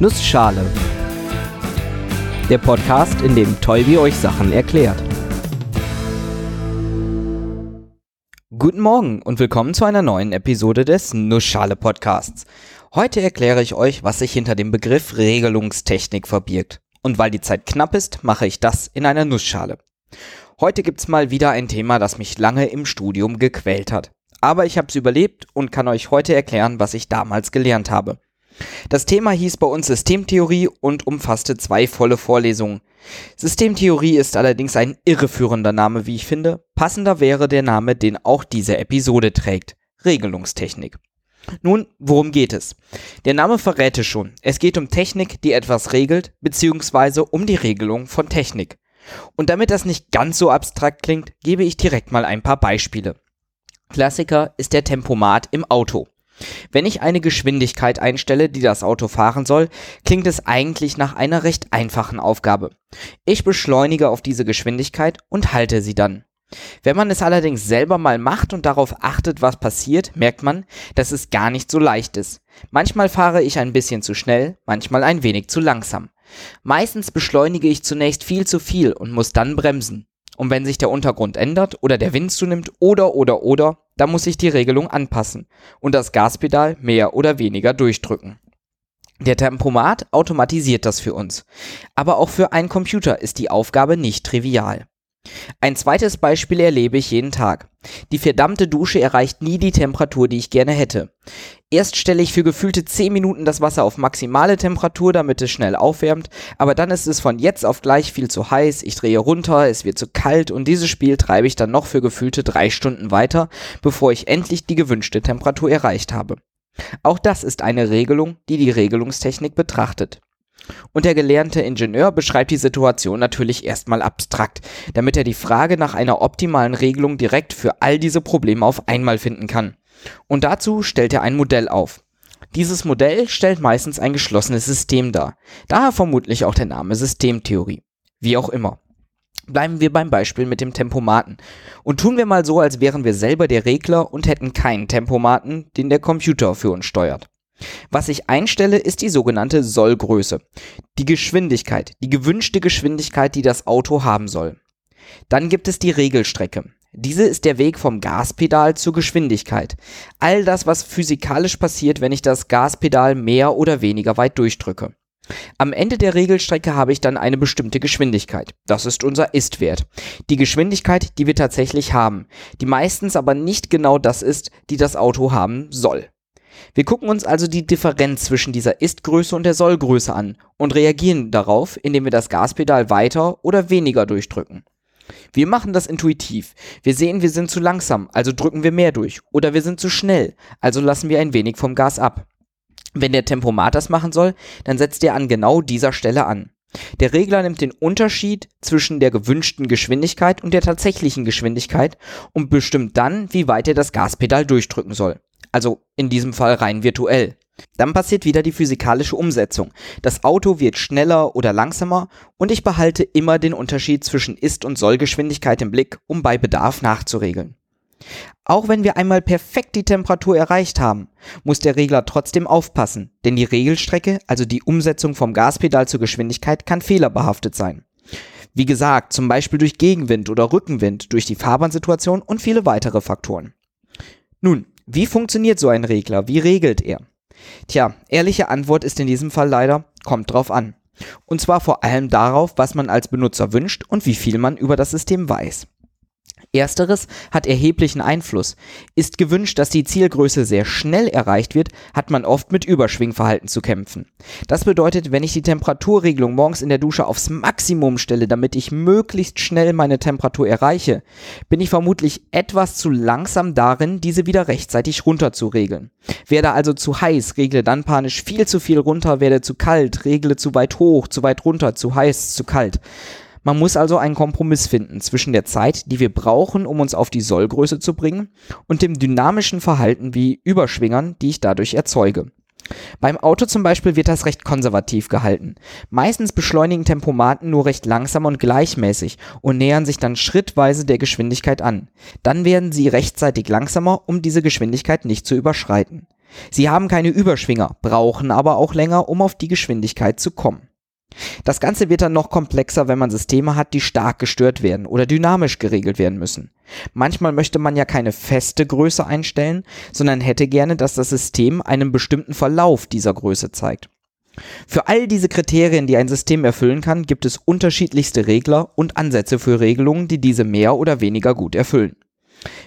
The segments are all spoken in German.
Nussschale. Der Podcast, in dem Tolbi euch Sachen erklärt. Guten Morgen und willkommen zu einer neuen Episode des Nussschale Podcasts. Heute erkläre ich euch, was sich hinter dem Begriff Regelungstechnik verbirgt. Und weil die Zeit knapp ist, mache ich das in einer Nussschale. Heute gibt's mal wieder ein Thema, das mich lange im Studium gequält hat. Aber ich habe es überlebt und kann euch heute erklären, was ich damals gelernt habe. Das Thema hieß bei uns Systemtheorie und umfasste zwei volle Vorlesungen. Systemtheorie ist allerdings ein irreführender Name, wie ich finde. Passender wäre der Name, den auch diese Episode trägt. Regelungstechnik. Nun, worum geht es? Der Name verrät es schon. Es geht um Technik, die etwas regelt, beziehungsweise um die Regelung von Technik. Und damit das nicht ganz so abstrakt klingt, gebe ich direkt mal ein paar Beispiele. Klassiker ist der Tempomat im Auto. Wenn ich eine Geschwindigkeit einstelle, die das Auto fahren soll, klingt es eigentlich nach einer recht einfachen Aufgabe. Ich beschleunige auf diese Geschwindigkeit und halte sie dann. Wenn man es allerdings selber mal macht und darauf achtet, was passiert, merkt man, dass es gar nicht so leicht ist. Manchmal fahre ich ein bisschen zu schnell, manchmal ein wenig zu langsam. Meistens beschleunige ich zunächst viel zu viel und muss dann bremsen. Und wenn sich der Untergrund ändert oder der Wind zunimmt oder oder oder, dann muss ich die Regelung anpassen und das Gaspedal mehr oder weniger durchdrücken. Der Tempomat automatisiert das für uns. Aber auch für einen Computer ist die Aufgabe nicht trivial. Ein zweites Beispiel erlebe ich jeden Tag. Die verdammte Dusche erreicht nie die Temperatur, die ich gerne hätte. Erst stelle ich für gefühlte 10 Minuten das Wasser auf maximale Temperatur, damit es schnell aufwärmt, aber dann ist es von jetzt auf gleich viel zu heiß, ich drehe runter, es wird zu kalt und dieses Spiel treibe ich dann noch für gefühlte 3 Stunden weiter, bevor ich endlich die gewünschte Temperatur erreicht habe. Auch das ist eine Regelung, die die Regelungstechnik betrachtet. Und der gelernte Ingenieur beschreibt die Situation natürlich erstmal abstrakt, damit er die Frage nach einer optimalen Regelung direkt für all diese Probleme auf einmal finden kann. Und dazu stellt er ein Modell auf. Dieses Modell stellt meistens ein geschlossenes System dar, daher vermutlich auch der Name Systemtheorie. Wie auch immer. Bleiben wir beim Beispiel mit dem Tempomaten und tun wir mal so, als wären wir selber der Regler und hätten keinen Tempomaten, den der Computer für uns steuert. Was ich einstelle, ist die sogenannte Sollgröße. Die Geschwindigkeit, die gewünschte Geschwindigkeit, die das Auto haben soll. Dann gibt es die Regelstrecke. Diese ist der Weg vom Gaspedal zur Geschwindigkeit. All das, was physikalisch passiert, wenn ich das Gaspedal mehr oder weniger weit durchdrücke. Am Ende der Regelstrecke habe ich dann eine bestimmte Geschwindigkeit. Das ist unser Ist-Wert. Die Geschwindigkeit, die wir tatsächlich haben, die meistens aber nicht genau das ist, die das Auto haben soll. Wir gucken uns also die Differenz zwischen dieser Ist-Größe und der Soll-Größe an und reagieren darauf, indem wir das Gaspedal weiter oder weniger durchdrücken. Wir machen das intuitiv. Wir sehen, wir sind zu langsam, also drücken wir mehr durch. Oder wir sind zu schnell, also lassen wir ein wenig vom Gas ab. Wenn der Tempomat das machen soll, dann setzt er an genau dieser Stelle an. Der Regler nimmt den Unterschied zwischen der gewünschten Geschwindigkeit und der tatsächlichen Geschwindigkeit und bestimmt dann, wie weit er das Gaspedal durchdrücken soll. Also in diesem Fall rein virtuell. Dann passiert wieder die physikalische Umsetzung. Das Auto wird schneller oder langsamer und ich behalte immer den Unterschied zwischen Ist- und Sollgeschwindigkeit im Blick, um bei Bedarf nachzuregeln. Auch wenn wir einmal perfekt die Temperatur erreicht haben, muss der Regler trotzdem aufpassen, denn die Regelstrecke, also die Umsetzung vom Gaspedal zur Geschwindigkeit, kann fehlerbehaftet sein. Wie gesagt, zum Beispiel durch Gegenwind oder Rückenwind, durch die Fahrbahnsituation und viele weitere Faktoren. Nun, wie funktioniert so ein Regler? Wie regelt er? Tja, ehrliche Antwort ist in diesem Fall leider, kommt drauf an. Und zwar vor allem darauf, was man als Benutzer wünscht und wie viel man über das System weiß. Ersteres hat erheblichen Einfluss. Ist gewünscht, dass die Zielgröße sehr schnell erreicht wird, hat man oft mit Überschwingverhalten zu kämpfen. Das bedeutet, wenn ich die Temperaturregelung morgens in der Dusche aufs Maximum stelle, damit ich möglichst schnell meine Temperatur erreiche, bin ich vermutlich etwas zu langsam darin, diese wieder rechtzeitig runter zu regeln. Werde also zu heiß, regle dann panisch viel zu viel runter, werde zu kalt, regle zu weit hoch, zu weit runter, zu heiß, zu kalt. Man muss also einen Kompromiss finden zwischen der Zeit, die wir brauchen, um uns auf die Sollgröße zu bringen, und dem dynamischen Verhalten wie Überschwingern, die ich dadurch erzeuge. Beim Auto zum Beispiel wird das recht konservativ gehalten. Meistens beschleunigen Tempomaten nur recht langsam und gleichmäßig und nähern sich dann schrittweise der Geschwindigkeit an. Dann werden sie rechtzeitig langsamer, um diese Geschwindigkeit nicht zu überschreiten. Sie haben keine Überschwinger, brauchen aber auch länger, um auf die Geschwindigkeit zu kommen. Das Ganze wird dann noch komplexer, wenn man Systeme hat, die stark gestört werden oder dynamisch geregelt werden müssen. Manchmal möchte man ja keine feste Größe einstellen, sondern hätte gerne, dass das System einen bestimmten Verlauf dieser Größe zeigt. Für all diese Kriterien, die ein System erfüllen kann, gibt es unterschiedlichste Regler und Ansätze für Regelungen, die diese mehr oder weniger gut erfüllen.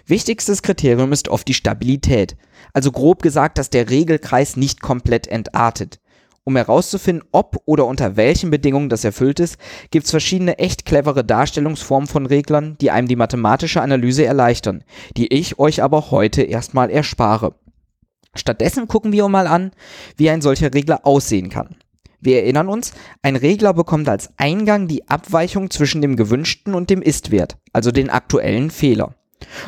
Wichtigstes Kriterium ist oft die Stabilität, also grob gesagt, dass der Regelkreis nicht komplett entartet. Um herauszufinden, ob oder unter welchen Bedingungen das erfüllt ist, gibt es verschiedene echt clevere Darstellungsformen von Reglern, die einem die mathematische Analyse erleichtern, die ich euch aber heute erstmal erspare. Stattdessen gucken wir mal an, wie ein solcher Regler aussehen kann. Wir erinnern uns, ein Regler bekommt als Eingang die Abweichung zwischen dem gewünschten und dem Ist-Wert, also den aktuellen Fehler.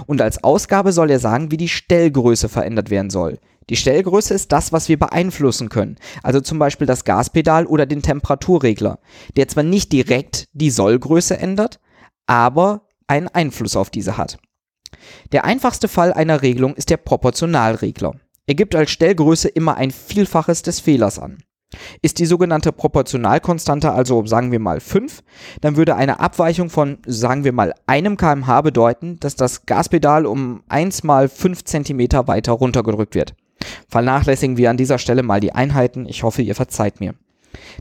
Und als Ausgabe soll er sagen, wie die Stellgröße verändert werden soll. Die Stellgröße ist das, was wir beeinflussen können, also zum Beispiel das Gaspedal oder den Temperaturregler, der zwar nicht direkt die Sollgröße ändert, aber einen Einfluss auf diese hat. Der einfachste Fall einer Regelung ist der Proportionalregler. Er gibt als Stellgröße immer ein Vielfaches des Fehlers an. Ist die sogenannte Proportionalkonstante also, sagen wir mal 5, dann würde eine Abweichung von, sagen wir mal, einem kmh bedeuten, dass das Gaspedal um 1 mal 5 cm weiter runtergedrückt wird. Vernachlässigen wir an dieser Stelle mal die Einheiten, ich hoffe, ihr verzeiht mir.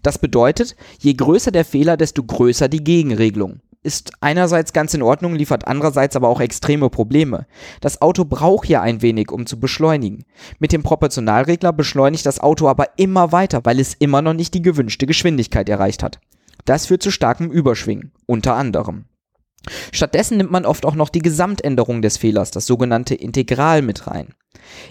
Das bedeutet, je größer der Fehler, desto größer die Gegenregelung ist einerseits ganz in Ordnung, liefert andererseits aber auch extreme Probleme. Das Auto braucht ja ein wenig, um zu beschleunigen. Mit dem Proportionalregler beschleunigt das Auto aber immer weiter, weil es immer noch nicht die gewünschte Geschwindigkeit erreicht hat. Das führt zu starkem Überschwingen, unter anderem. Stattdessen nimmt man oft auch noch die Gesamtänderung des Fehlers, das sogenannte Integral, mit rein.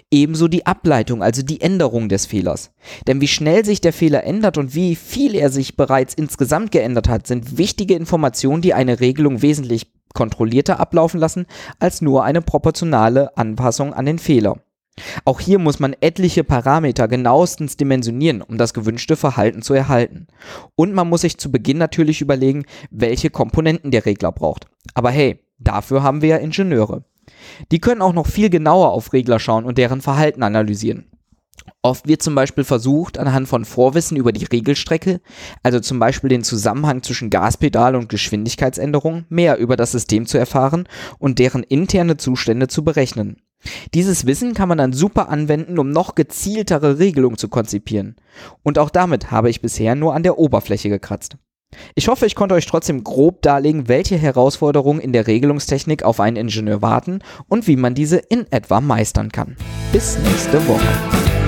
Ebenso die Ableitung, also die Änderung des Fehlers. Denn wie schnell sich der Fehler ändert und wie viel er sich bereits insgesamt geändert hat, sind wichtige Informationen, die eine Regelung wesentlich kontrollierter ablaufen lassen als nur eine proportionale Anpassung an den Fehler. Auch hier muss man etliche Parameter genauestens dimensionieren, um das gewünschte Verhalten zu erhalten. Und man muss sich zu Beginn natürlich überlegen, welche Komponenten der Regler braucht. Aber hey, dafür haben wir ja Ingenieure. Die können auch noch viel genauer auf Regler schauen und deren Verhalten analysieren. Oft wird zum Beispiel versucht, anhand von Vorwissen über die Regelstrecke, also zum Beispiel den Zusammenhang zwischen Gaspedal und Geschwindigkeitsänderung, mehr über das System zu erfahren und deren interne Zustände zu berechnen. Dieses Wissen kann man dann super anwenden, um noch gezieltere Regelungen zu konzipieren. Und auch damit habe ich bisher nur an der Oberfläche gekratzt. Ich hoffe, ich konnte euch trotzdem grob darlegen, welche Herausforderungen in der Regelungstechnik auf einen Ingenieur warten und wie man diese in etwa meistern kann. Bis nächste Woche.